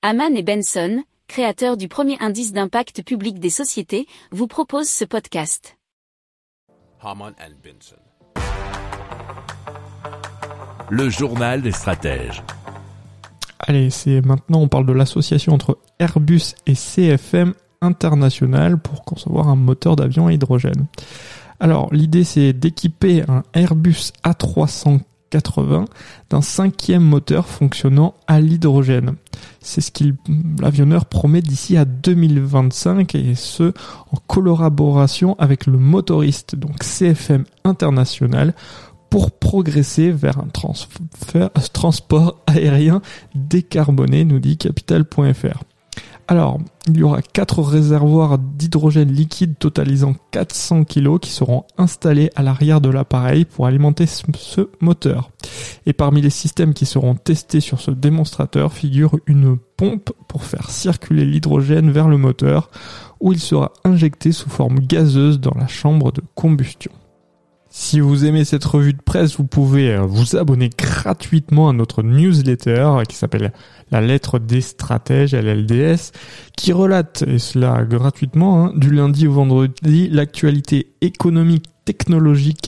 Haman et Benson, créateurs du premier indice d'impact public des sociétés, vous proposent ce podcast. Haman and Benson. Le journal des stratèges. Allez, c'est maintenant on parle de l'association entre Airbus et CFM International pour concevoir un moteur d'avion à hydrogène. Alors l'idée c'est d'équiper un Airbus A380 d'un cinquième moteur fonctionnant à l'hydrogène. C'est ce qu'il l'avionneur promet d'ici à 2025 et ce en collaboration avec le motoriste donc CFM International pour progresser vers un transport aérien décarboné, nous dit capital.fr. Alors, il y aura quatre réservoirs d'hydrogène liquide totalisant 400 kg qui seront installés à l'arrière de l'appareil pour alimenter ce moteur. Et parmi les systèmes qui seront testés sur ce démonstrateur figure une pompe pour faire circuler l'hydrogène vers le moteur où il sera injecté sous forme gazeuse dans la chambre de combustion. Si vous aimez cette revue de presse, vous pouvez euh, vous abonner gratuitement à notre newsletter qui s'appelle La lettre des stratèges, LLDS, qui relate, et cela gratuitement, hein, du lundi au vendredi, l'actualité économique, technologique,